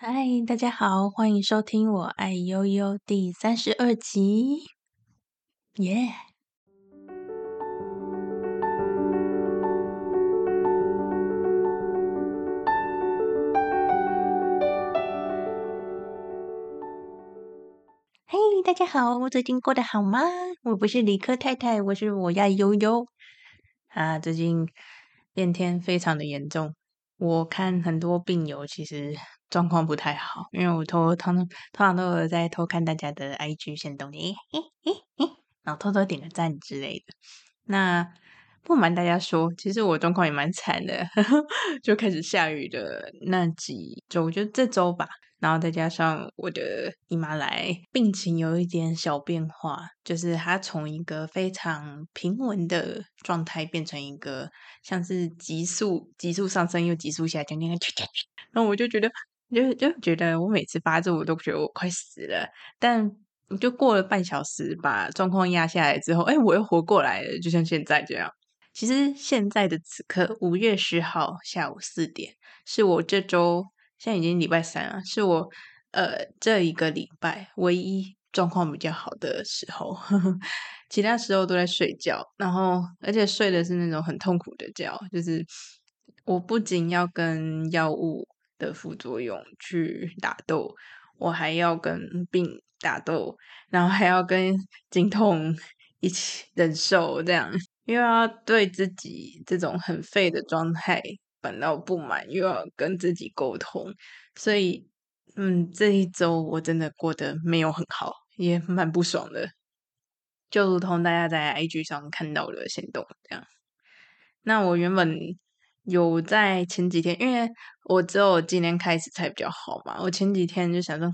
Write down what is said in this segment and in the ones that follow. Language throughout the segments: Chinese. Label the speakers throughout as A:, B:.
A: 嗨，大家好，欢迎收听我爱悠悠第三十二集，耶、yeah！嘿，大家好，我最近过得好吗？我不是理科太太，我是我爱忧忧啊，最近变天非常的严重，我看很多病友其实。状况不太好，因为我偷偷通常都有在偷看大家的 IG 限动，诶诶诶诶，然后偷偷点个赞之类的。那不瞒大家说，其实我状况也蛮惨的，呵呵，就开始下雨的那几周，就这周吧。然后再加上我的姨妈来，病情有一点小变化，就是她从一个非常平稳的状态变成一个像是急速急速上升又急速下降那个，然后我就觉得。就就觉得我每次发作，我都觉得我快死了。但就过了半小时，把状况压下来之后，哎，我又活过来了，就像现在这样。其实现在的此刻，五月十号下午四点，是我这周现在已经礼拜三了，是我呃这一个礼拜唯一状况比较好的时候。其他时候都在睡觉，然后而且睡的是那种很痛苦的觉，就是我不仅要跟药物。的副作用去打斗，我还要跟病打斗，然后还要跟经痛一起 忍受，这样又要对自己这种很废的状态感到不满，又要跟自己沟通，所以，嗯，这一周我真的过得没有很好，也蛮不爽的，就如同大家在 IG 上看到的行动这样。那我原本。有在前几天，因为我只有今天开始才比较好嘛。我前几天就想说，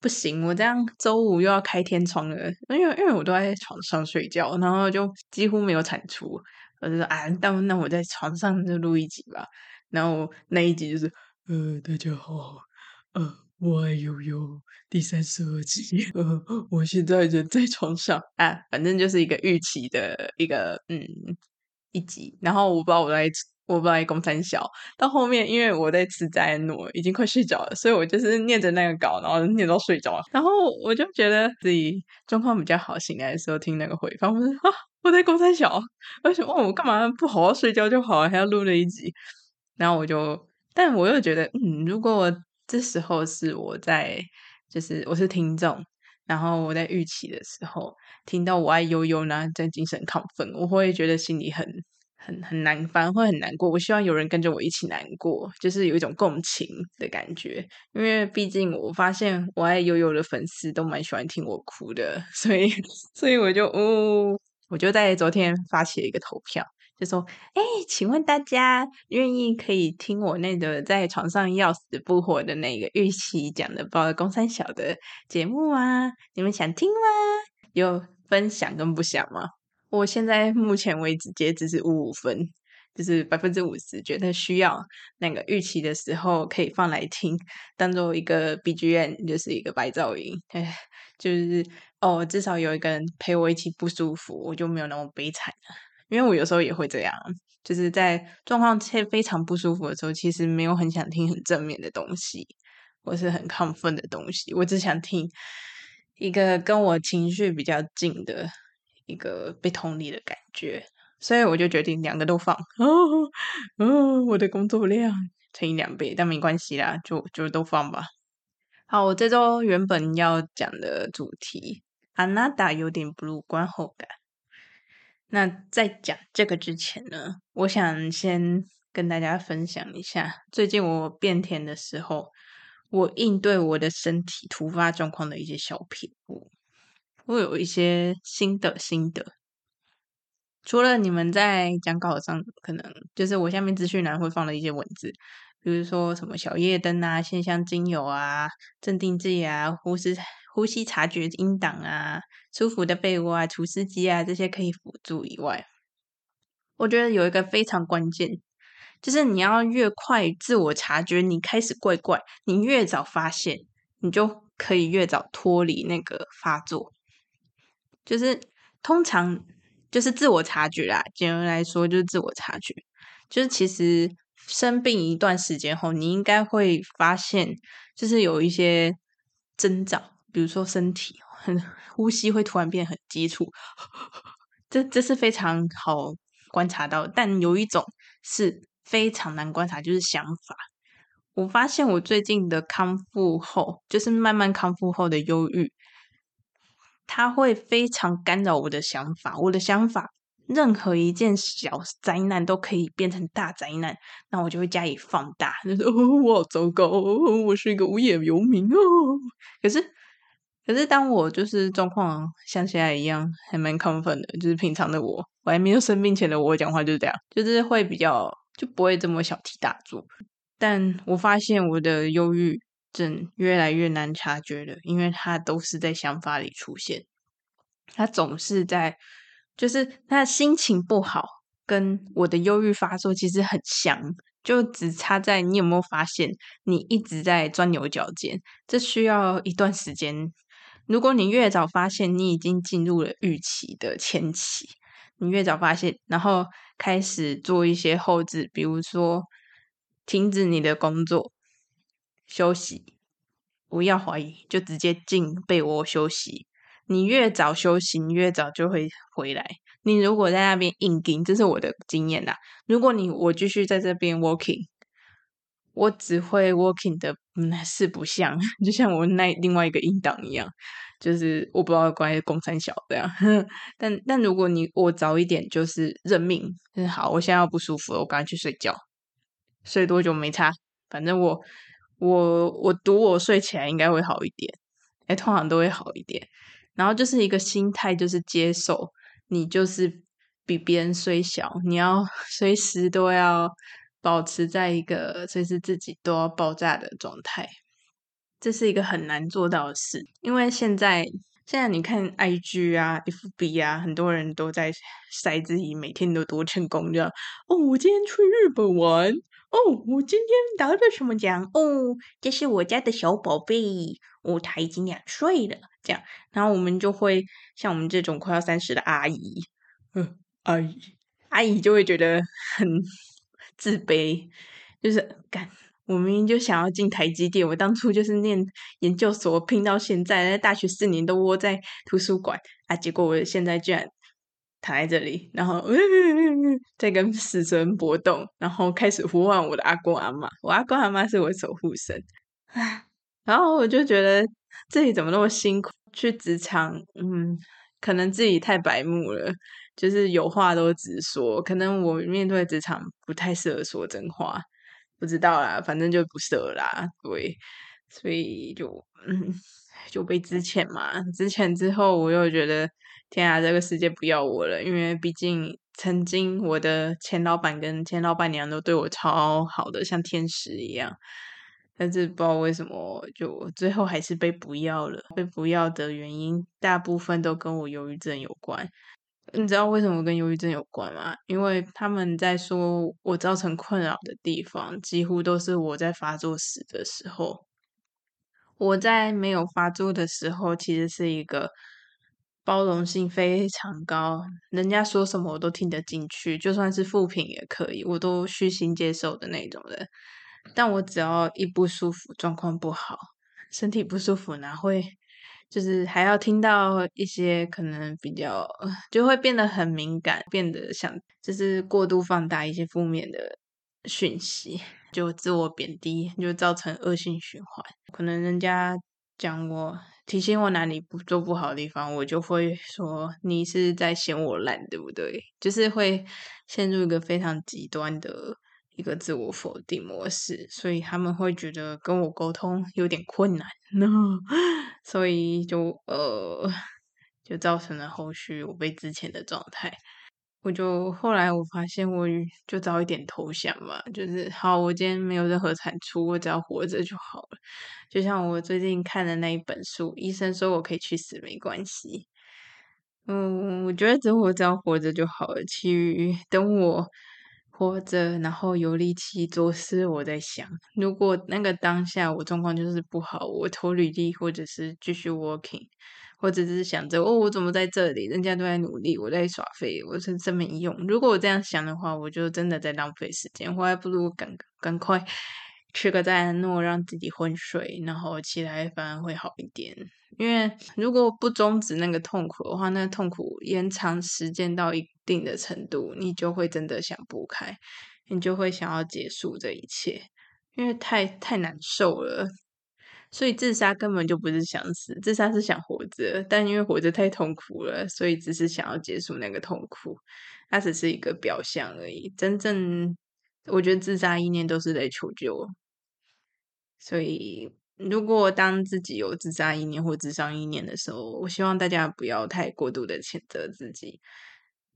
A: 不行，我这样周五又要开天窗了，因为因为我都在床上睡觉，然后就几乎没有产出。我就说啊，那那我在床上就录一集吧。然后那一集就是，呃，大家好，呃，我爱悠悠第三十二集，呃，我现在人在床上啊，反正就是一个预期的一个嗯一集。然后我不知道我在。我不爱公三小，到后面因为我在吃赞诺，已经快睡着了，所以我就是念着那个稿，然后念到睡着。然后我就觉得自己状况比较好，醒来的时候听那个回放，我说啊，我在公三小，为什么我干嘛不好好睡觉就好，还要录了一集？然后我就，但我又觉得，嗯，如果我这时候是我在，就是我是听众，然后我在预期的时候听到我爱悠悠呢，在精神亢奋，我会觉得心里很。很很难，反而会很难过。我希望有人跟着我一起难过，就是有一种共情的感觉。因为毕竟我发现我爱悠悠的粉丝都蛮喜欢听我哭的，所以所以我就哦，我就在昨天发起了一个投票，就说：哎，请问大家愿意可以听我那个在床上要死不活的那个玉琪讲的包公三小的节目吗？你们想听吗？有分享跟不想吗？我现在目前为止截止是五五分，就是百分之五十觉得需要那个预期的时候可以放来听，当做一个 BGM，就是一个白噪音。哎，就是哦，至少有一个人陪我一起不舒服，我就没有那么悲惨了。因为我有时候也会这样，就是在状况非常不舒服的时候，其实没有很想听很正面的东西，或是很亢奋的东西，我只想听一个跟我情绪比较近的。一个被同理的感觉，所以我就决定两个都放。哦，哦，我的工作量乘以两倍，但没关系啦，就就都放吧。好，我这周原本要讲的主题，あなた有点 blue 观后感。那在讲这个之前呢，我想先跟大家分享一下，最近我变天的时候，我应对我的身体突发状况的一些小撇步。 会有一些新的心得，除了你们在讲稿上可能就是我下面资讯栏会放的一些文字，比如说什么小夜灯啊、线香精油啊、镇定剂啊、呼吸呼吸察觉音档啊、舒服的被窝啊、除湿机啊这些可以辅助以外，我觉得有一个非常关键，就是你要越快自我察觉你开始怪怪，你越早发现，你就可以越早脱离那个发作。就是通常就是自我察觉啦，简单来说就是自我察觉。就是其实生病一段时间后，你应该会发现，就是有一些增长，比如说身体很 呼吸会突然变很急促，这这是非常好观察到。但有一种是非常难观察，就是想法。我发现我最近的康复后，就是慢慢康复后的忧郁，它会非常干扰我的想法，我的想法。任何一件小灾难都可以变成大灾难，那我就会加以放大，就说哦，我好糟糕，我是一个无业游民哦。可是，可是当我就是状况像现在一样，还蛮亢奋的，就是平常的我，我还没有生病前的我讲话就是这样，就是会比较就不会这么小题大做。但我发现我的忧郁症越来越难察觉了，因为他都是在想法里出现，他总是在。就是他心情不好，跟我的忧郁发作其实很像，就只差在你有没有发现，你一直在钻牛角尖，这需要一段时间。如果你越早发现，你已经进入了预期的前期，你越早发现，然后开始做一些后置，比如说停止你的工作，休息，不要怀疑，就直接进被窝休息。你越早休息，你越早就会回来。你如果在那边硬撑，这是我的经验啦。如果你我继续在这边 working，我只会 working 的嗯四不像，就像我那另外一个音档一样，就是我不知道关于公三小这样。但但如果你我早一点就是认命，就是好，我现在要不舒服了，我赶快去睡觉，睡多久没差，反正我我我赌我睡起来应该会好一点，哎，通常都会好一点。然后就是一个心态，就是接受你就是比别人虽小，你要随时都要保持在一个随时自己都要爆炸的状态，这是一个很难做到的事。因为现在现在你看 IG 啊、FB 啊，很多人都在晒自己每天都多成功，这样哦，我今天去日本玩。哦，我今天得了什么奖？哦，这是我家的小宝贝，哦，他已经两岁了。这样，然后我们就会像我们这种快要三十的阿姨，嗯，阿姨，阿姨就会觉得很自卑，就是干，我明明就想要进台积电，我当初就是念研究所拼到现在，在大学四年都窝在图书馆啊，结果我现在居然。躺在这里，然后在跟死神搏斗，然后开始呼唤我的阿公阿妈。我阿公阿妈是我守护神，然后我就觉得自己怎么那么辛苦，去职场，嗯，可能自己太白目了，就是有话都直说。可能我面对职场不太适合说真话，不知道啦，反正就不适合啦，对，所以就嗯，就被之前嘛。之前之后，我又觉得。天啊，这个世界不要我了！因为毕竟曾经我的前老板跟前老板娘都对我超好的，像天使一样。但是不知道为什么，就最后还是被不要了。被不要的原因大部分都跟我忧郁症有关。你知道为什么跟忧郁症有关吗？因为他们在说我造成困扰的地方，几乎都是我在发作时的时候。我在没有发作的时候，其实是一个。包容性非常高，人家说什么我都听得进去，就算是负评也可以，我都虚心接受的那种人。但我只要一不舒服，状况不好，身体不舒服，哪会就是还要听到一些可能比较，就会变得很敏感，变得像就是过度放大一些负面的讯息，就自我贬低，就造成恶性循环。可能人家讲我。提醒我哪里不做不好的地方，我就会说你是在嫌我烂，对不对？就是会陷入一个非常极端的一个自我否定模式，所以他们会觉得跟我沟通有点困难那 所以就呃，就造成了后续我被之前的状态。我就后来我发现，我就早一点投降嘛，就是好，我今天没有任何产出，我只要活着就好了。就像我最近看的那一本书，医生说我可以去死没关系。嗯，我觉得只我只要活着就好了，其余等我活着，然后有力气做事。我在想，如果那个当下我状况就是不好，我投履历，或者是继续 working，或者是想着哦，我怎么在这里？人家都在努力，我在耍废，我是真没用。如果我这样想的话，我就真的在浪费时间。我还不如赶赶快吃个赞诺，让自己昏睡，然后起来反而会好一点。因为如果不终止那个痛苦的话，那痛苦延长时间到一定的程度，你就会真的想不开，你就会想要结束这一切，因为太太难受了。所以自杀根本就不是想死，自杀是想活着，但因为活着太痛苦了，所以只是想要结束那个痛苦，它只是一个表象而已。真正，我觉得自杀意念都是在求救，所以。如果当自己有自杀意念或自伤意念的时候，我希望大家不要太过度的谴责自己，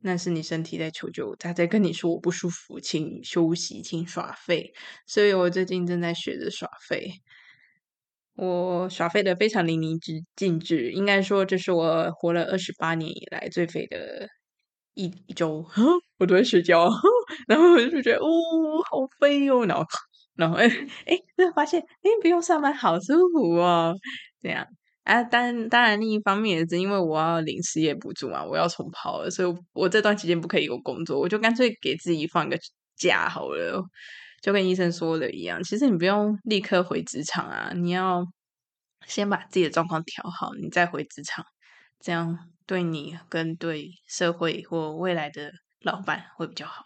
A: 那是你身体在求救，他在跟你说我不舒服，请休息，请耍废。所以我最近正在学着耍废，我耍废的非常淋漓尽致，应该说这是我活了二十八年以来最废的一一周。我都在睡觉，然后我就觉得哦，好废哦，然后。然后哎哎，就发现哎，不用上班好舒服哦，这样啊，当当然另一方面也是因为我要领失业补助嘛，我要重跑了，所以我这段期间不可以有工作，我就干脆给自己放个假好了，就跟医生说的一样，其实你不用立刻回职场啊，你要先把自己的状况调好，你再回职场，这样对你跟对社会或未来的老板会比较好。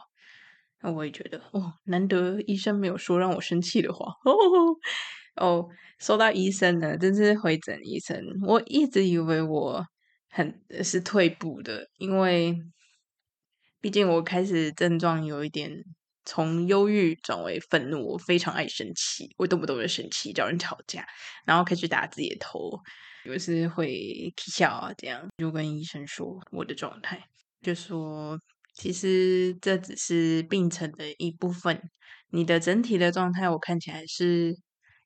A: 那我也觉得哦，难得医生没有说让我生气的话哦 哦。说到医生呢，真是回诊医生。我一直以为我很是退步的，因为毕竟我开始症状有一点从忧郁转为愤怒，我非常爱生气，我动不动就生气，找人吵架，然后开始打自己的头，有时会起笑啊，这样就跟医生说我的状态，就说。其实这只是病程的一部分，你的整体的状态我看起来是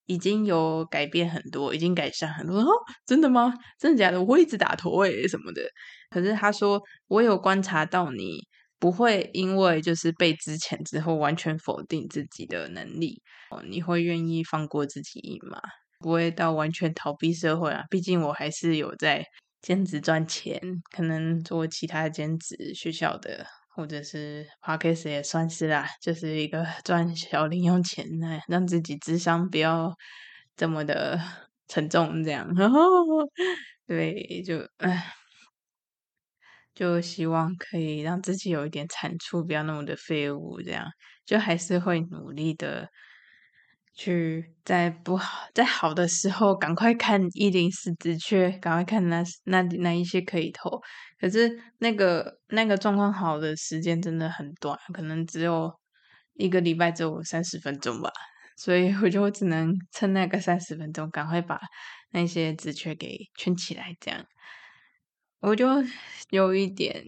A: 已经有改变很多，已经改善很多。哦，真的吗？真的假的？我会一直打头诶什么的。可是他说我有观察到你不会因为就是被资遣之后完全否定自己的能力，你会愿意放过自己一马，不会到完全逃避社会啊。毕竟我还是有在兼职赚钱，可能做其他兼职学校的。或者是 p o c a s t 也算是啦，就是一个 赚小零用钱呢，让自己智商不要这么的沉重，这样。然 后对，就唉，就希望可以让自己有一点产出，不要那么的废物，这样就还是会努力的。去在不好在好的时候，赶快看一零四职缺，赶快看那那那一些可以投。可是那个那个状况好的时间真的很短，可能只有一个礼拜，只有三十分钟吧。所以我就只能趁那个三十分钟，赶快把那些职缺给圈起来。这样，我就有一点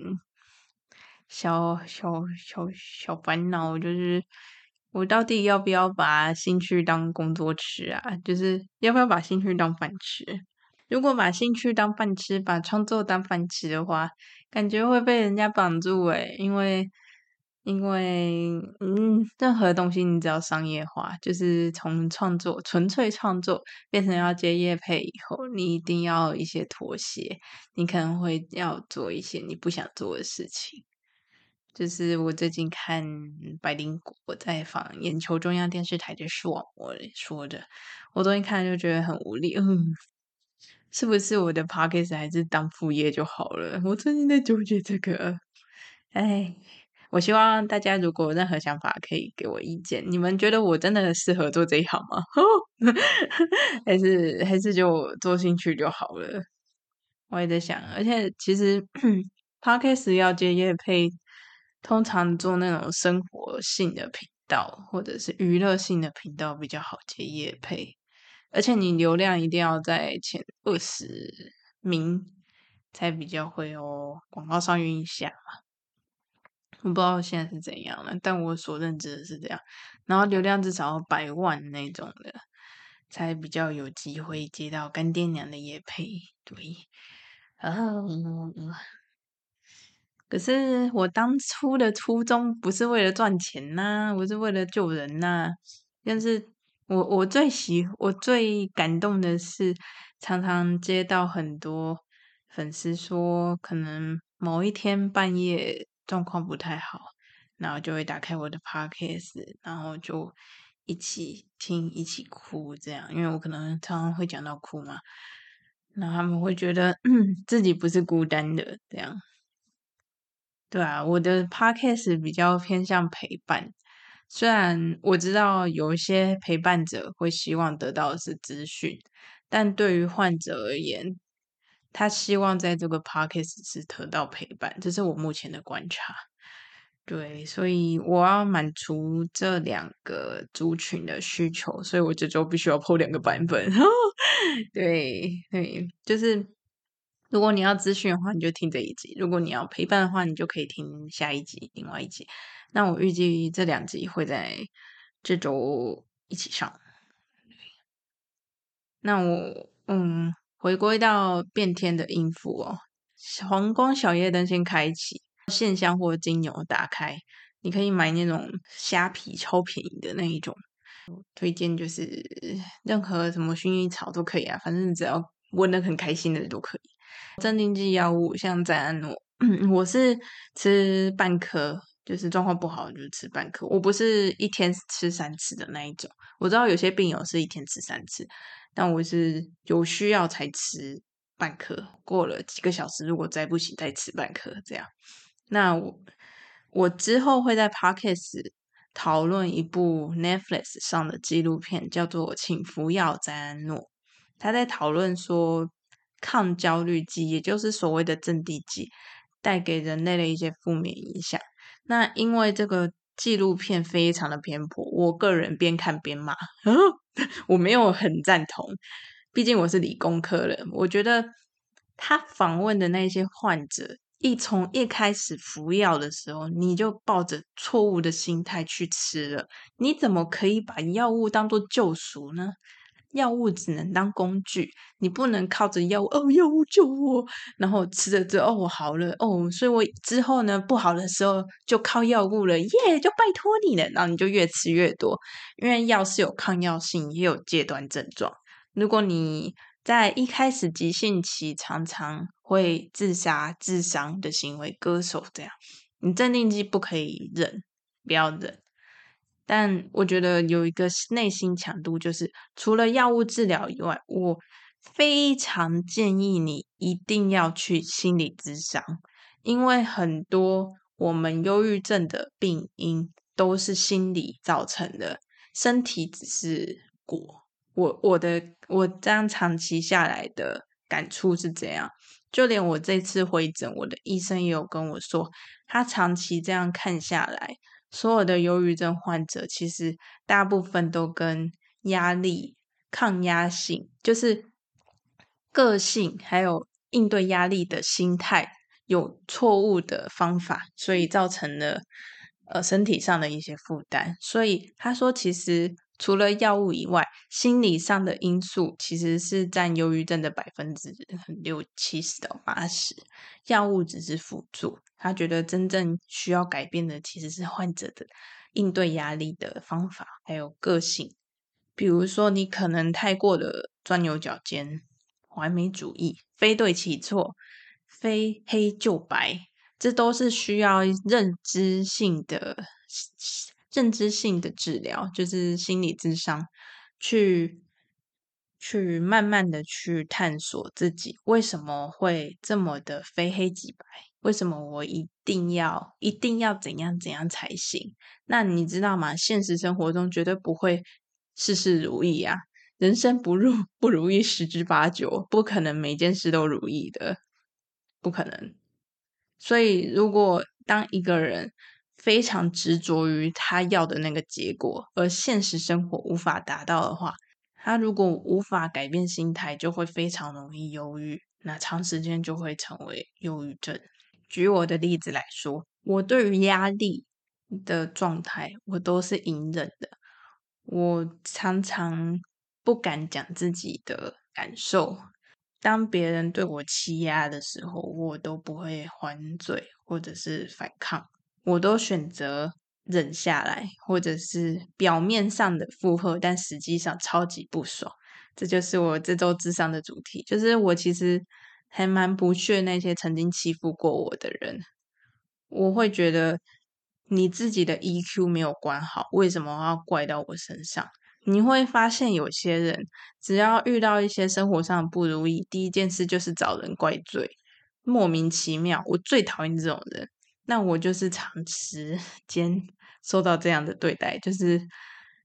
A: 小小小小烦恼，就是。我到底要不要把兴趣当工作吃啊？就是要不要把兴趣当饭吃？如果把兴趣当饭吃，把创作当饭吃的话，感觉会被人家绑住诶，因为因为嗯，任何东西你只要商业化，就是从创作纯粹创作变成要接业配以后，你一定要一些妥协，你可能会要做一些你不想做的事情。就是我最近看百灵果在访眼球中央电视台的视网膜说的，我昨天看就觉得很无力。嗯，是不是我的 podcast 还是当副业就好了？我最近在纠结这个。哎，我希望大家如果有任何想法，可以给我意见。你们觉得我真的适合做这一行吗？还是还是就做兴趣就好了？我也在想，而且其实 podcast 要接业配。通常做那种生活性的频道或者是娱乐性的频道比较好接业配，而且你流量一定要在前二十名才比较会有广告商愿意下嘛。我不知道现在是怎样了，但我所认知的是这样。然后流量至少要百万那种的，才比较有机会接到干爹娘的业配。对，啊。可是我当初的初衷不是为了赚钱呐、我是为了救人呐、但是我我最喜我最感动的是，常常接到很多粉丝说，可能某一天半夜状况不太好，然后就会打开我的 podcast，然后就一起听，一起哭，这样，因为我可能常常会讲到哭嘛，那他们会觉得 自己不是孤单的，这样。对啊，我的 podcast 比较偏向陪伴。虽然我知道有一些陪伴者会希望得到的是资讯，但对于患者而言，他希望在这个 podcast 是得到陪伴，这是我目前的观察。对，所以我要满足这两个族群的需求，所以我这周必须要 po 两个版本。对对，就是。如果你要资讯的话，你就听这一集；如果你要陪伴的话，你就可以听下一集，另外一集。那我预计这两集会在这周一起上。那我嗯，回归到变天的音符哦，黄光小夜灯先开启，线香或精油打开，你可以买那种虾皮超便宜的那一种。推荐就是任何什么薰衣草都可以啊，反正只要闻得很开心的都可以。镇定剂药物像赞安诺，我是吃半颗，就是状况不好就吃半颗。我不是一天吃三次的那一种。我知道有些病友是一天吃三次，但我是有需要才吃半颗。过了几个小时，如果再不行，再吃半颗这样。那我我之后会在 Podcast 讨论一部 Netflix 上的纪录片，叫做《请服药赞安诺》，他在讨论说。抗焦虑剂，也就是所谓的镇定剂，带给人类的一些负面影响。那因为这个纪录片非常的偏颇，我个人边看边骂，我没有很赞同。毕竟我是理工科人，我觉得他访问的那些患者，一从一开始服药的时候，你就抱着错误的心态去吃了，你怎么可以把药物当做救赎呢？药物只能当工具，你不能靠着药物哦，药物救我，然后吃了之后哦，我好了哦，所以我之后呢不好的时候就靠药物了，耶，就拜托你了，然后你就越吃越多，因为药是有抗药性，也有戒断症状。如果你在一开始急性期常常会自杀自伤的行为，割手这样，你镇定剂不可以忍，不要忍。但我觉得有一个内心强度，就是除了药物治疗以外，我非常建议你一定要去心理咨商，因为很多我们忧郁症的病因都是心理造成的，身体只是果。我我的我这样长期下来的感触是这样，就连我这次回诊，我的医生也有跟我说，他长期这样看下来。所有的忧郁症患者，其实大部分都跟压力、抗压性，就是个性，还有应对压力的心态有错误的方法，所以造成了呃身体上的一些负担。所以他说，其实除了药物以外，心理上的因素其实是占忧郁症的百分之六七十到八十，药物只是辅助。他觉得真正需要改变的其实是患者的应对压力的方法，还有个性。比如说，你可能太过的钻牛角尖、完美主义、非对即错、非黑就白，这都是需要认知性的认知性的治疗，就是心理智商，去去慢慢的去探索自己为什么会这么的非黑即白。为什么我一定要一定要怎样怎样才行？那你知道吗？现实生活中绝对不会事事如意啊！人生不如不如意十之八九，不可能每件事都如意的，不可能。所以，如果当一个人非常执着于他要的那个结果，而现实生活无法达到的话，他如果无法改变心态，就会非常容易忧郁，那长时间就会成为忧郁症。举我的例子来说，我对于压力的状态，我都是隐忍的。我常常不敢讲自己的感受。当别人对我欺压的时候，我都不会还嘴，或者是反抗，我都选择忍下来，或者是表面上的附和，但实际上超级不爽。这就是我这周智商的主题，就是我其实还蛮不屑那些曾经欺负过我的人。我会觉得你自己的 EQ 没有管好，为什么要怪到我身上？你会发现，有些人只要遇到一些生活上不如意，第一件事就是找人怪罪，莫名其妙。我最讨厌这种人。那我就是长时 间受到这样的对待，就是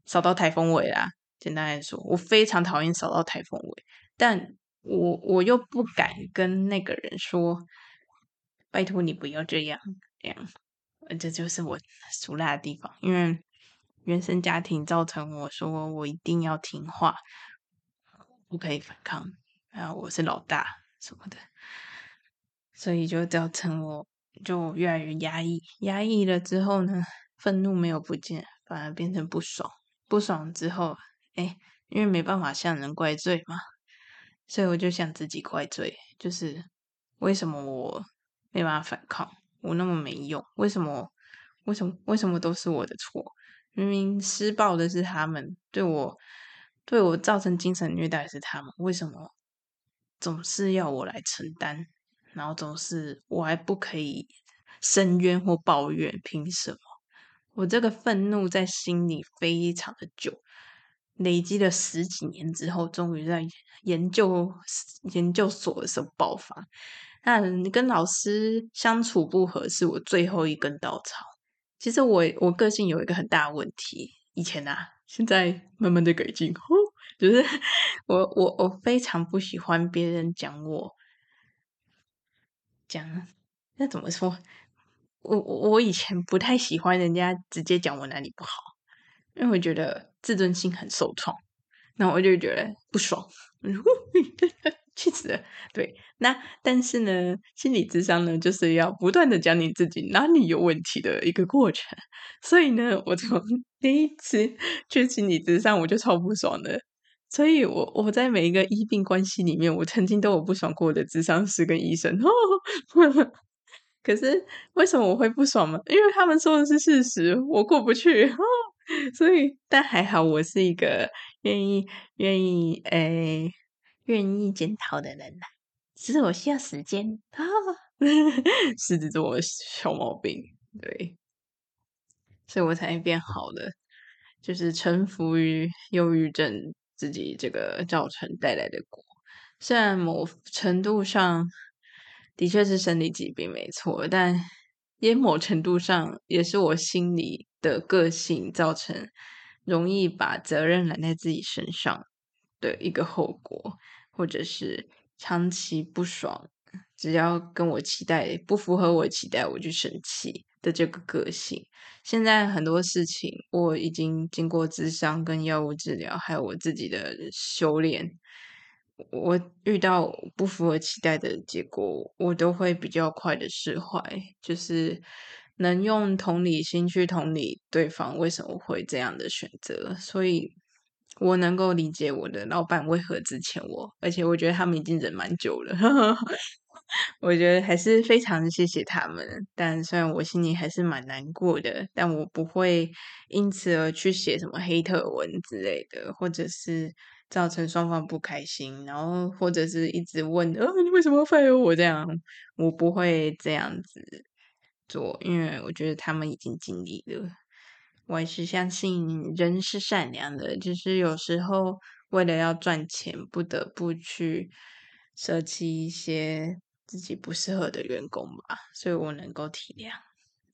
A: 扫到台风尾啦。简单来说，我非常讨厌扫到台风尾，但我我又不敢跟那个人说，拜托你不要这样这样。这就是我俗辣的地方，因为。原生家庭造成我说我一定要听话，不可以反抗，然后我是老大什么的，所以就造成我就越来越压抑，压抑了之后呢，愤怒没有不见，反而变成不爽，不爽之后，哎，因为没办法向人怪罪嘛，所以我就向自己怪罪，就是为什么我没办法反抗，我那么没用，为什么，为什么，为什么都是我的错？明明施暴的是他们，对我对我造成精神虐待是他们，为什么总是要我来承担？然后总是我还不可以申冤或抱怨，凭什么？我这个愤怒在心里非常的久，累积了十几年之后，终于在研究研究所的时候爆发。那跟老师相处不合，是我最后一根稻草。其实我我个性有一个很大的问题，以前啊，现在慢慢的改进。就是 我我我非常不喜欢别人讲我，讲 那怎么说？我我我以前不太喜欢人家直接讲我哪里不好，因为我觉得自尊心很受创，那我就觉得不爽。气死了，对，那但是呢，心理智商呢，就是要不断的讲你自己哪里有问题的一个过程。所以呢，我从第一次去心理智商，我就超不爽的。所以我我在每一个医病关系里面，我曾经都有不爽过我的智商师跟医生。可是为什么我会不爽吗？因为他们说的是事实，我过不去。所以，但还好，我是一个愿意愿意诶。欸愿意检讨的人呐，只是我需要时间啊，狮子座小毛病，对，所以我才变好的，就是臣服于忧郁症自己这个造成带来的果。虽然某程度上的确是生理疾病没错，但也某程度上也是我心里的个性造成，容易把责任揽在自己身上的一个后果。或者是长期不爽，只要跟我期待不符合我期待，我就生气的这个个性。现在很多事情我已经经过智商跟药物治疗，还有我自己的修炼，我遇到不符合期待的结果，我都会比较快的释怀，就是能用同理心去同理对方为什么会这样的选择，所以。我能够理解我的老板为何之前我，而且我觉得他们已经忍蛮久了。我觉得还是非常谢谢他们，但虽然我心里还是蛮难过的，但我不会因此而去写什么黑特文之类的，或者是造成双方不开心，然后或者是一直问，呃、你为什么要 fire 我这样？我不会这样子做，因为我觉得他们已经尽力了。我还是相信人是善良的，就是有时候为了要赚钱，不得不去舍弃一些自己不适合的员工吧，所以我能够体谅。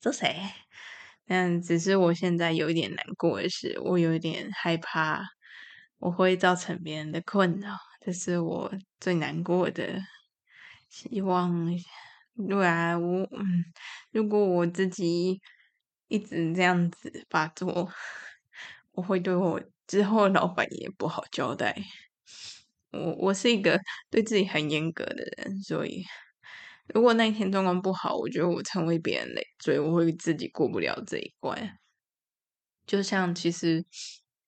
A: 这谁？但只是我现在有一点难过的是，我有一点害怕我会造成别人的困扰，这是我最难过的。希望，对啊，我嗯，如果我自己。一直这样子发作，我会对我之后老板也不好交代。我我是一个对自己很严格的人，所以如果那一天状况不好，我觉得我成为别人累赘，我会自己过不了这一关。就像其实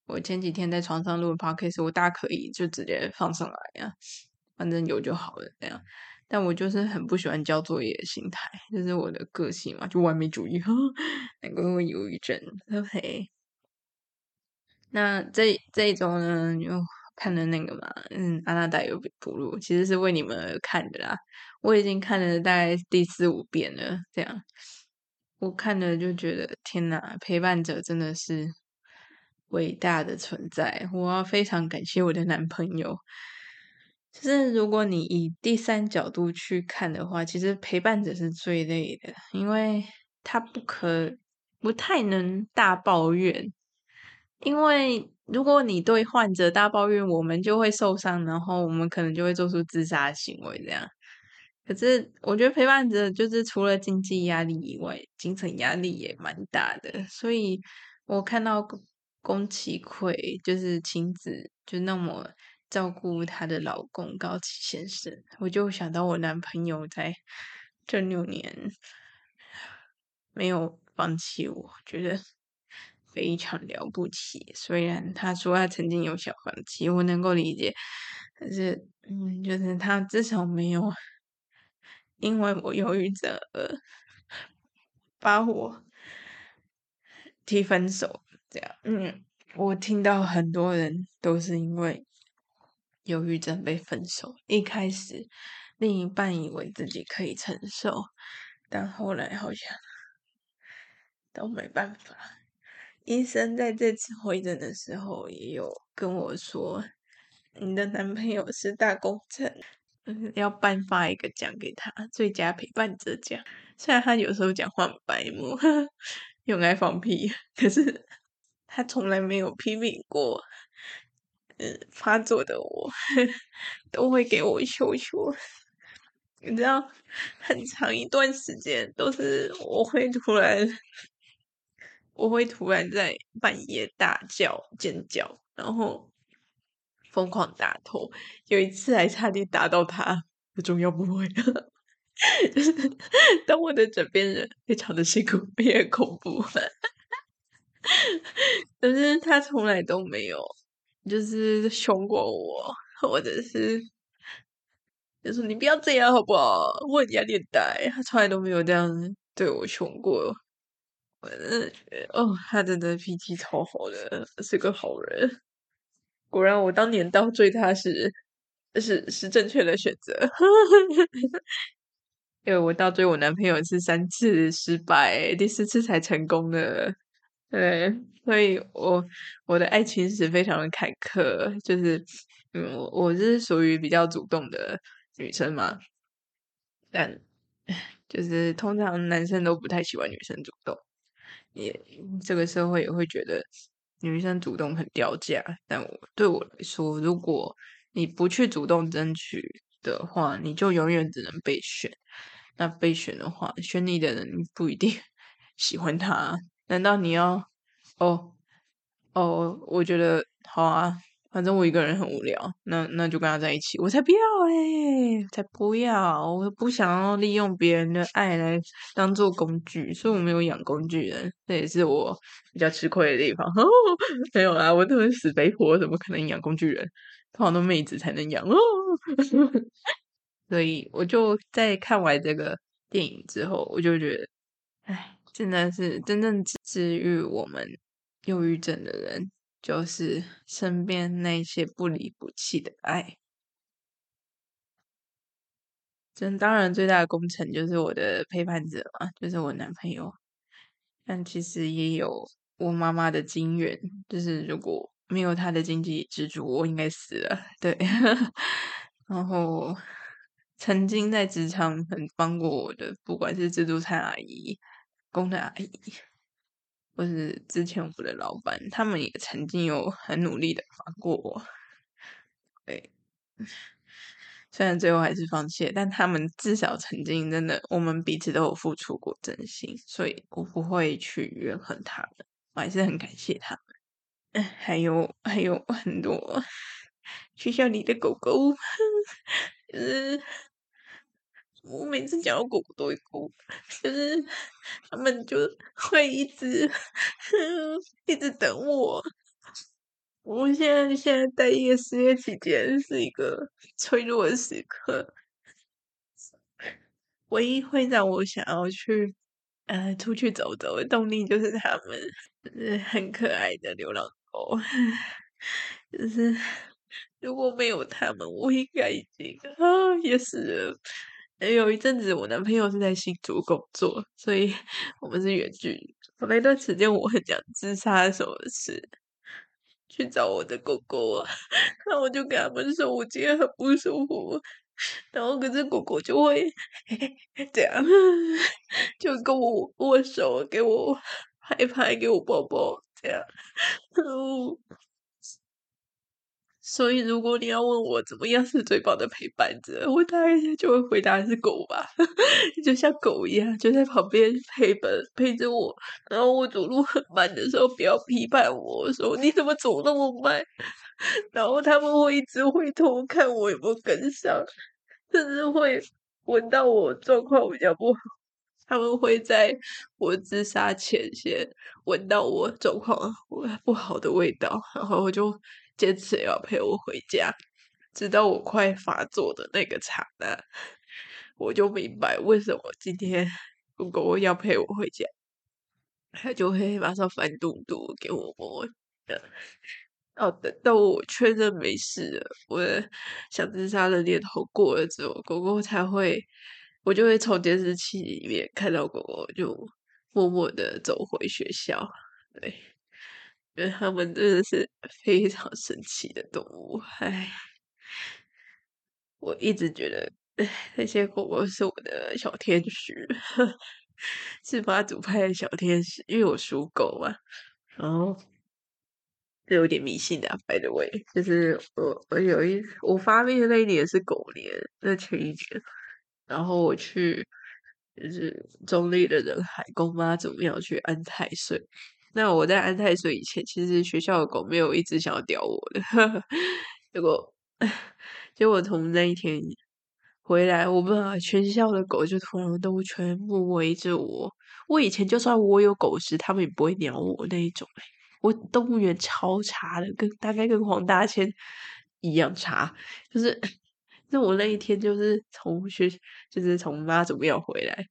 A: 我前几天在床上录 podcast，我大可以就直接放上来呀，反正有就好了这样。但我就是很不喜欢交作业的心态，这是我的个性嘛，就完美主义，呵 难怪我忧郁症。OK，那这这一周呢，就看了那个嘛，嗯，阿娜达有哺乳，其实是为你们而看的啦。我已经看了大概第四五遍了，这样，我看了就觉得天哪，陪伴者真的是伟大的存在，我要非常感谢我的男朋友。就是如果你以第三角度去看的话，其实陪伴者是最累的，因为他不可不太能大抱怨。因为如果你对患者大抱怨，我们就会受伤，然后我们可能就会做出自杀行为这样。可是我觉得陪伴者就是除了经济压力以外，精神压力也蛮大的。所以我看到宫崎葵就是晴子就那么。照顾她的老公高崎先生，我就想到我男朋友在这六年没有放弃我，觉得非常了不起。虽然他说他曾经有想放弃，我能够理解，但是嗯，就是他至少没有因为我忧郁症而把我提分手。这样，嗯，我听到很多人都是因为。忧郁症被分手，一开始另一半以为自己可以承受，但后来好像都没办法。医生在这次会诊的时候也有跟我说：“你的男朋友是大功臣，要颁发一个奖给他，最佳陪伴者奖。”虽然他有时候讲话很白目，用爱放屁，可是他从来没有批评过。嗯，发作的我 都会给我秀秀，你知道，很长一段时间都是我会突然，我会突然在半夜大叫、尖叫，然后疯狂打头。有一次还差点打到他，不重要，不会。就是当我的枕边人非常的辛苦，也很恐怖，可是他从来都没有。就是凶过我，或者是就说你不要这样好不好？我很压力大，他从来都没有这样对我凶过。我，哦，他真的脾气超好的，是个好人。果然，我当年倒追他是是是正确的选择。因为我倒追我男朋友是三次失败，第四次才成功的。对。所以我我的爱情史非常的坎坷，就是嗯，我我是属于比较主动的女生嘛，但 就是通常男生都不太喜欢女生主动，也这个社会也会觉得女生主动很掉价。但我对我来说，如果你不去主动争取的话，你就永远只能被选。那被选的话，选你的人不一定 喜欢他，难道你要？哦，哦，我觉得好啊，反正我一个人很无聊，那那就跟他在一起。我才不要嘞，才不要！我不想要利用别人的爱来当做工具，所以我没有养工具人，这也是我比较吃亏的地方。哦，没有啦，我这么死肥婆，怎么可能养工具人？通常都妹子才能养哦。所以我就在看完这个电影之后，我就觉得，哎，真的是真正治愈我们。忧郁症的人，就是身边那些不离不弃的爱。真当然最大的功臣就是我的陪伴者嘛，就是我男朋友。但其实也有我妈妈的金援，就是如果没有他的经济支柱，我应该死了。对，然后曾经在职场很帮过我的，不管是自助餐阿姨、工的阿姨。或是之前我的老板，他们也曾经有很努力的帮过我，对，虽然最后还是放弃，但他们至少曾经真的，我们彼此都有付出过真心，所以我不会去怨恨他们，我还是很感谢他们。还有还有很多学校里的狗狗，就是。我每次讲到狗狗都会哭，就是他们就会一直一直等我。我现在现在待业失业期间是一个脆弱的时刻，唯一会让我想要去呃出去走走的动力，就是他们，就是很可爱的流浪狗。就是如果没有他们，我应该已经啊也是。有一阵子，我男朋友是在新竹工作，所以 我们是远距离。那段时间，我很想自杀什么事，去找我的狗狗啊。那我就跟他们说，我今天很不舒服。然后，可是狗狗就会这样，就跟我握手，给我拍拍，给我抱抱，这样。所以，如果你要问我怎么样是最棒的陪伴者，我大概就会回答是狗吧，就像狗一样，就在旁边陪伴陪着我。然后我走路很慢的时候，不要批判我说你怎么走那么慢。然后他们会一直回头看我有没有跟上，甚至会闻到我状况比较不好。他们会在我自杀前先闻到我状况不好的味道，然后我就。坚持要陪我回家，直到我快发作的那个刹那，我就明白为什么今天如 果我要陪我回家，他就会马上翻肚肚给我摸的。哦，等到我确认没事了，我想自杀的念头过了之后，狗狗才会，我就会从监视器里面看到狗狗就默默的走回学校，对。因为他们真的是非常神奇的动物，唉，我一直觉得那些狗狗是我的小天使，是妈祖派的小天使，因为我属狗嘛，然后这有点迷信的，by the way，就是我我有一我发病的那一年是狗年，那前一年，然后我去就是中立的人海公妈祖庙去安太岁。那我在安泰岁以前，其实学校的狗没有一直想要叼我的，结果结果从那一天回来，我不知道全校的狗就突然都全部围着我。我以前就算我有狗时，他们也不会鸟我那一种。我动物园超差的，跟大概跟黄大千一样差。就是那我那一天就是从学，就是从妈祖庙回来，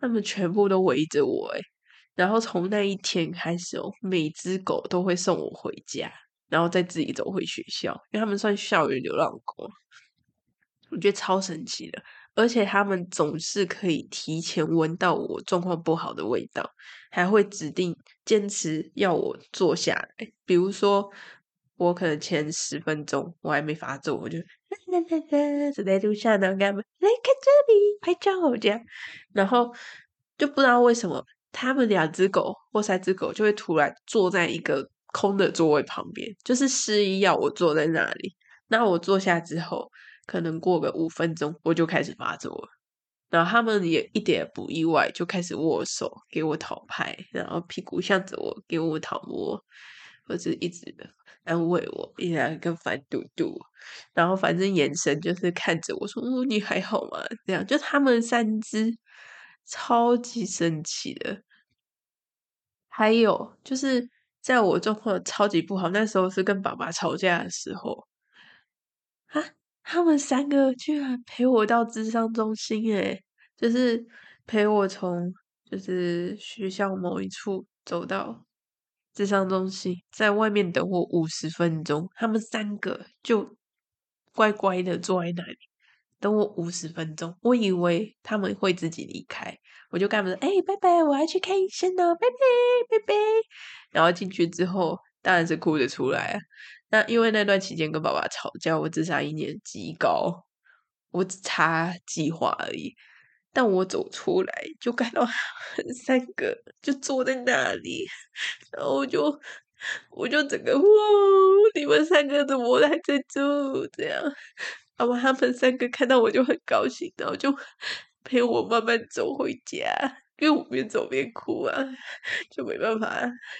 A: 他们全部都围着我，诶然后从那一天开始哦，每只狗都会送我回家，然后再自己走回学校，因为他们算校园流浪狗，我觉得超神奇的。而且他们总是可以提前闻到我状况不好的味道，还会指定坚持要我坐下来。比如说，我可能前十分钟我还没发作，我就啦啦啦走在路上，然后干嘛来看这里拍照这样，然后就不知道为什么。他们两只狗或三只狗就会突然坐在一个空的座位旁边，就是示意要我坐在那里。那我坐下之后，可能过个五分钟，我就开始发作了。然后他们也一点不意外，就开始握手，给我讨拍，然后屁股向着我，给我讨摸，或者一直安慰我，一两个翻肚肚，然后反正眼神就是看着我说：“哦，你还好吗？”这样，就他们三只。超级神奇的，还有就是在我状况超级不好，那时候是跟爸爸吵架的时候啊，他们三个居然陪我到智商中心，诶，就是陪我从就是学校某一处走到智商中心，在外面等我五十分钟，他们三个就乖乖的坐在那里。等我五十分钟，我以为他们会自己离开，我就跟他们说：“哎、拜拜，我要去看医生了，拜拜，拜拜。”然后进去之后，当然是哭着出来啊。那因为那段期间跟爸爸吵架，我自杀意念极高，我只差计划而已。但我走出来，就看到三个就坐在那里，然后我就我就整个哇，你们三个怎么还在这？这样。然后他们三个看到我就很高兴，然后就 陪我慢慢走回家，因为我边走边哭啊，就没办法，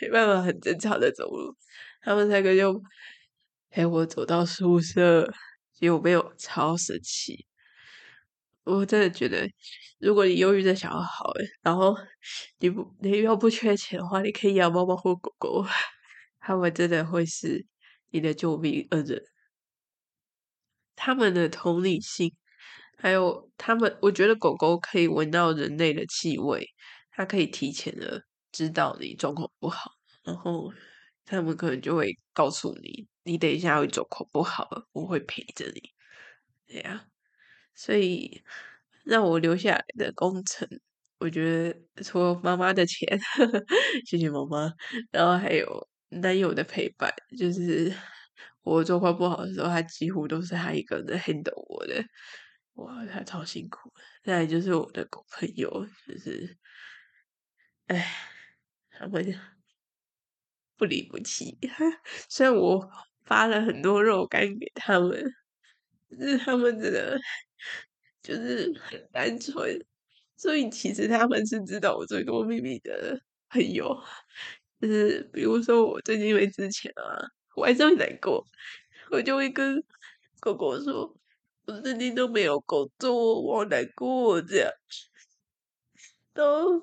A: 没办法很正常的走路。他们三个就陪我走到宿舍，有没有超神奇？我真的觉得，如果你忧郁症想要好，然后你不你又不缺钱的话，你可以养猫猫或狗狗，他们真的会是你的救命恩人。他们的同理心，
B: 还有他们，我觉得狗狗可以闻到人类的气味，它可以提前的知道你状况不好，然后他们可能就会告诉你，你等一下会状况不好，我会陪着你。对呀，所以让我留下来的工程，我觉得除了妈妈的钱，呵呵，谢谢妈妈，然后还有男友的陪伴，就是我状况不好的时候，他几乎都是他一个人在 handle 我的。哇，他超辛苦。再来就是我的狗朋友，就是，哎，他们不离不弃。虽然我发了很多肉干给他们，就是他们真的就是很单纯，所以其实他们是知道我最多秘密的朋友。就是比如说我最近因为之前啊，我还是会难过，我就会跟狗狗说。我最近都没有工作，我好难过这样。然后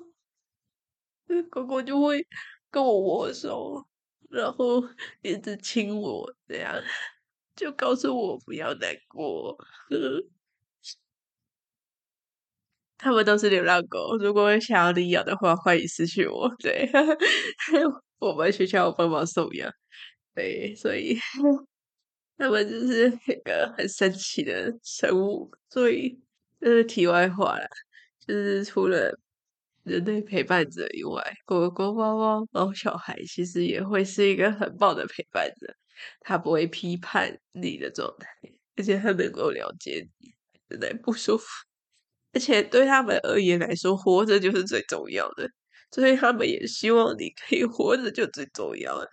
B: 狗狗就会跟我握手，然后一直亲我，这样就告诉我不要难过。他们都是流浪狗，如果想要领养的话，欢迎私讯我。对，我们学校有帮忙送养。对，所以。他们就是一个很神奇的生物，所以这是题外话啦。就是除了人类陪伴者以外，狗狗、猫猫、猫小孩其实也会是一个很棒的陪伴者。他不会批判你的状态，而且他能够了解你真的不舒服。而且对他们而言来说，活着就是最重要的，所以他们也希望你可以活着就最重要了。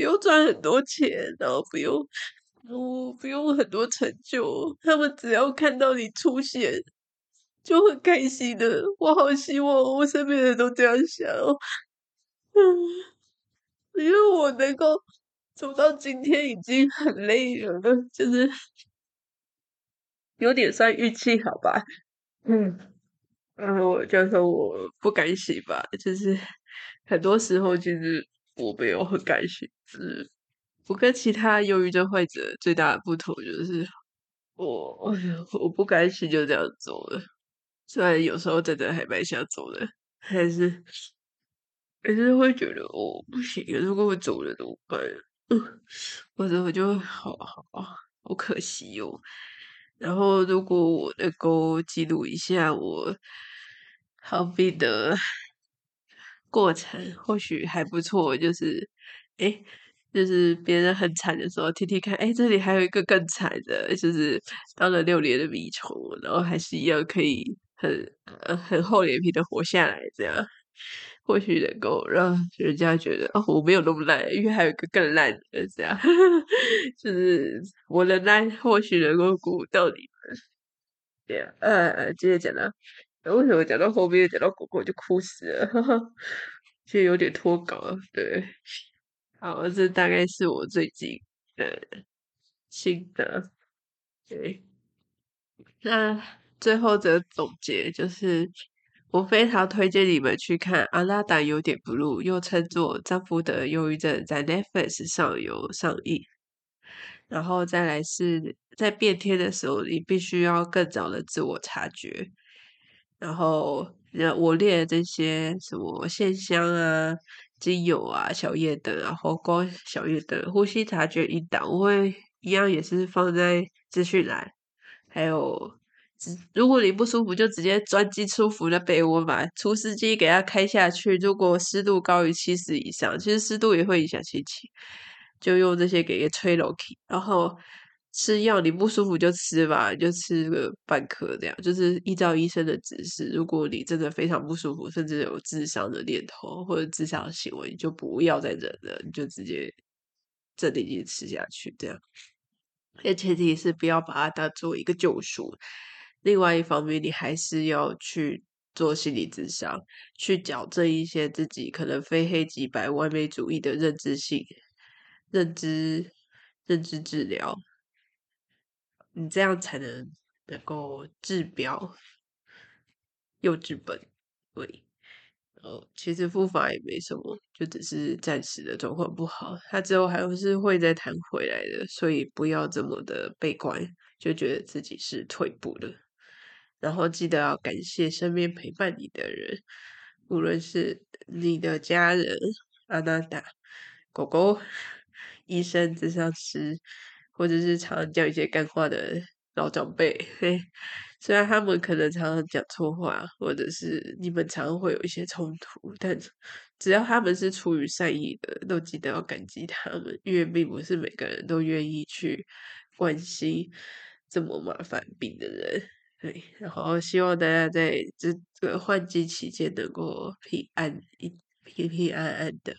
B: 不用赚很多钱，然后不用，不不用很多成就，他们只要看到你出现，就很开心的。我好希望我身边的人都这样想，嗯，因为我能够走到今天已经很累了，就是有点算运气好吧，嗯，然后我就说我不甘心吧，就是很多时候其实。我没有很甘心，是 我跟其他忧郁症患者最大的不同就是我 我不甘心就这样走了，虽然有时候真的还蛮想走的，还是还是会觉得哦不行，如果我走了怎么办？嗯，或者我就好好好可惜哦。然后如果我能够记录一下我好病的。过程或许还不错，就是，诶，就是别人很惨的时候，听听看，诶，这里还有一个更惨的，就是当了六年的米虫，然后还是一样可以很呃很厚脸皮的活下来，这样或许能够让人家觉得哦，我没有那么烂，因为还有一个更烂的，这样 就是我的烂或许能够鼓舞到你们。对啊，呃，接着讲了。为什么讲到后面讲到狗狗就哭死了？哈哈，其实有点脱稿。对，好，这大概是我最近的心得。对，那最后的总结就是，我非常推荐你们去看《阿拉达有点 blue》，又称作《丈夫的忧郁症》，在 Netflix 上有上映。然后再来是在变天的时候，你必须要更早的自我察觉。然后，我列的这些什么线香啊、精油啊、小夜灯啊、火光小夜灯、呼吸察觉引导，我会一样也是放在资讯栏。还有，如果你不舒服，就直接钻进舒服的被窝吧。除湿机给它开下去，如果湿度高于七十以上，其实湿度也会影响心情，就用这些给它吹楼梯，然后。吃药你不舒服就吃吧，就吃个半颗这样，就是依照医生的指示。如果你真的非常不舒服，甚至有自伤的念头或者自伤行为，你就不要再忍了，你就直接镇定剂吃下去这样。但前提是不要把它当做一个救赎。另外一方面，你还是要去做心理咨商，去矫正一些自己可能非黑即白、完美主义的认知性认知认知治疗。你这样才能能够治标又治本，对。哦，其实复发也没什么，就只是暂时的状况不好，他之后还是会再弹回来的，所以不要这么的悲观，就觉得自己是退步了。然后记得要感谢身边陪伴你的人，无论是你的家人、阿娜达、狗狗、医生、咨商师，或者是常讲一些干话的老长辈。嘿，虽然他们可能常常讲错话，或者是你们常会有一些冲突，但只要他们是出于善意的，都记得要感激他们，因为并不是每个人都愿意去关心这么麻烦病的人。对，然后希望大家在这个换季期间能够平安一平平安安的。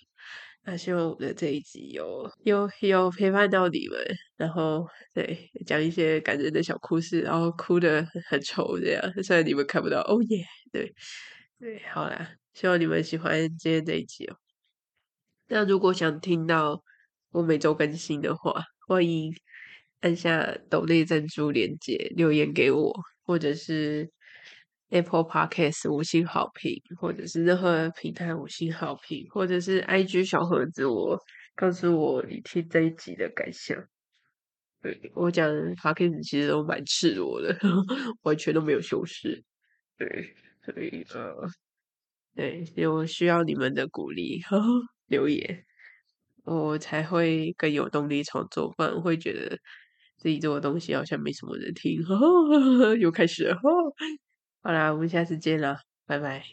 B: 那希望我的这一集有有有陪伴到你们，然后对讲一些感人的小故事，然后哭得很丑这样，虽然你们看不到。哦耶，对对，好啦，希望你们喜欢今天这一集哦。那如果想听到我每周更新的话，欢迎按下抖内赞助链接留言给我。或者是 Apple Podcast 五星好评，或者是任何平台五星好评，或者是 IG 小盒子我，告诉我你听这一集的感想。对，我讲 Podcast 其实都蛮赤裸的，完全都没有修饰。对，所以呃，对，有需要你们的鼓励呵呵 留言，我才会更有动力创作，不然会觉得。自己做的东西好像没什么人听，呵呵呵，又开始了，呵，好啦，我们下次见了，拜拜。